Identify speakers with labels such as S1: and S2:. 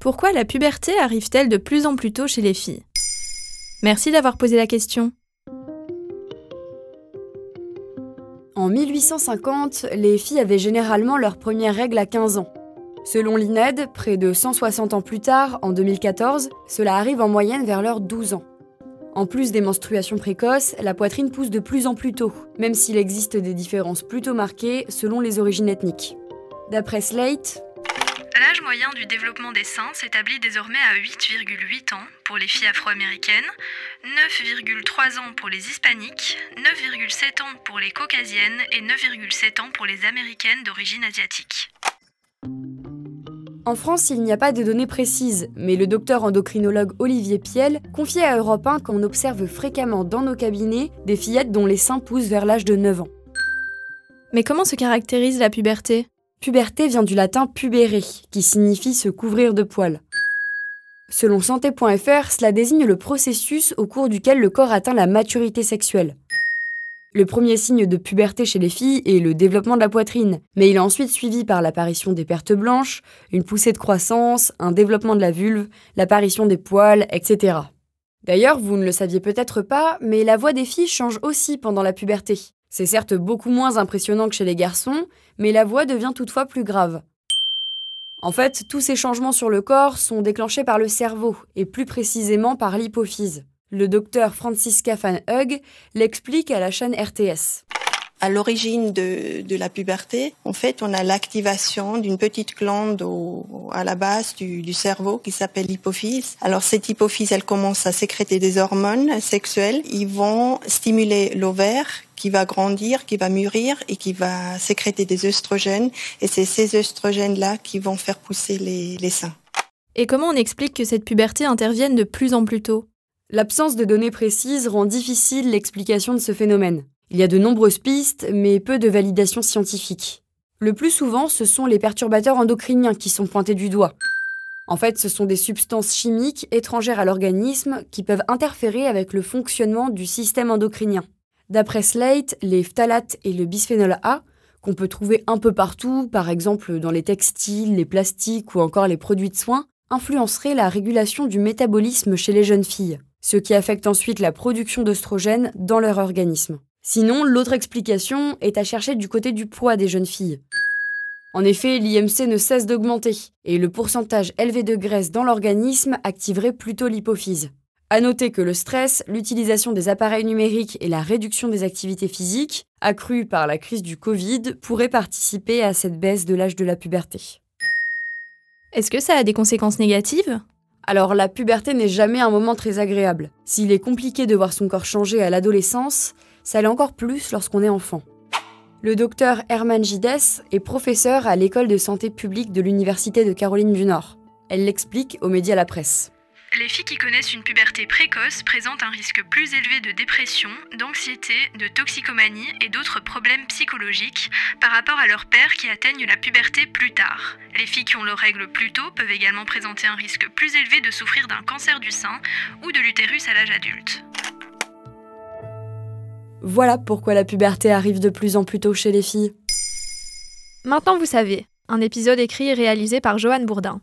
S1: Pourquoi la puberté arrive-t-elle de plus en plus tôt chez les filles? Merci d'avoir posé la question.
S2: En 1850, les filles avaient généralement leurs premières règles à 15 ans. Selon l'INED, près de 160 ans plus tard, en 2014, cela arrive en moyenne vers leurs 12 ans. En plus des menstruations précoces, la poitrine pousse de plus en plus tôt, même s'il existe des différences plutôt marquées selon les origines ethniques. D'après Slate,
S3: L'âge moyen du développement des seins s'établit désormais à 8,8 ans pour les filles afro-américaines, 9,3 ans pour les hispaniques, 9,7 ans pour les caucasiennes et 9,7 ans pour les américaines d'origine asiatique.
S2: En France, il n'y a pas de données précises, mais le docteur endocrinologue Olivier Piel confiait à Europe 1 qu'on observe fréquemment dans nos cabinets des fillettes dont les seins poussent vers l'âge de 9 ans.
S1: Mais comment se caractérise la puberté?
S2: Puberté vient du latin pubere, qui signifie se couvrir de poils. Selon santé.fr, cela désigne le processus au cours duquel le corps atteint la maturité sexuelle. Le premier signe de puberté chez les filles est le développement de la poitrine, mais il est ensuite suivi par l'apparition des pertes blanches, une poussée de croissance, un développement de la vulve, l'apparition des poils, etc. D'ailleurs, vous ne le saviez peut-être pas, mais la voix des filles change aussi pendant la puberté. C'est certes beaucoup moins impressionnant que chez les garçons, mais la voix devient toutefois plus grave. En fait, tous ces changements sur le corps sont déclenchés par le cerveau, et plus précisément par l'hypophyse. Le docteur Francisca Van Hug l'explique à la chaîne RTS
S4: à l'origine de, la puberté, en fait, on a l'activation d'une petite glande à la base du, du cerveau qui s'appelle l'hypophyse. Alors cette hypophyse, elle commence à sécréter des hormones sexuelles. Ils vont stimuler l'ovaire qui va grandir, qui va mûrir et qui va sécréter des œstrogènes. Et c'est ces œstrogènes-là qui vont faire pousser les, les seins.
S1: Et comment on explique que cette puberté intervienne de plus en plus tôt?
S2: L'absence de données précises rend difficile l'explication de ce phénomène. Il y a de nombreuses pistes, mais peu de validation scientifique. Le plus souvent, ce sont les perturbateurs endocriniens qui sont pointés du doigt. En fait, ce sont des substances chimiques étrangères à l'organisme qui peuvent interférer avec le fonctionnement du système endocrinien. D'après Slate, les phtalates et le bisphénol A, qu'on peut trouver un peu partout, par exemple dans les textiles, les plastiques ou encore les produits de soins, influenceraient la régulation du métabolisme chez les jeunes filles, ce qui affecte ensuite la production d'œstrogènes dans leur organisme. Sinon, l'autre explication est à chercher du côté du poids des jeunes filles. En effet, l'IMC ne cesse d'augmenter, et le pourcentage élevé de graisse dans l'organisme activerait plutôt l'hypophyse. À noter que le stress, l'utilisation des appareils numériques et la réduction des activités physiques, accrues par la crise du Covid, pourraient participer à cette baisse de l'âge de la puberté.
S1: Est-ce que ça a des conséquences négatives?
S2: Alors la puberté n'est jamais un moment très agréable. S'il est compliqué de voir son corps changer à l'adolescence, ça l'est encore plus lorsqu'on est enfant. Le docteur Herman Gides est professeur à l'école de santé publique de l'Université de Caroline du Nord. Elle l'explique aux médias La Presse.
S3: Les filles qui connaissent une puberté précoce présentent un risque plus élevé de dépression, d'anxiété, de toxicomanie et d'autres problèmes psychologiques par rapport à leurs pères qui atteignent la puberté plus tard. Les filles qui ont leurs règles plus tôt peuvent également présenter un risque plus élevé de souffrir d'un cancer du sein ou de l'utérus à l'âge adulte.
S2: Voilà pourquoi la puberté arrive de plus en plus tôt chez les filles.
S1: Maintenant vous savez, un épisode écrit et réalisé par Joanne Bourdin.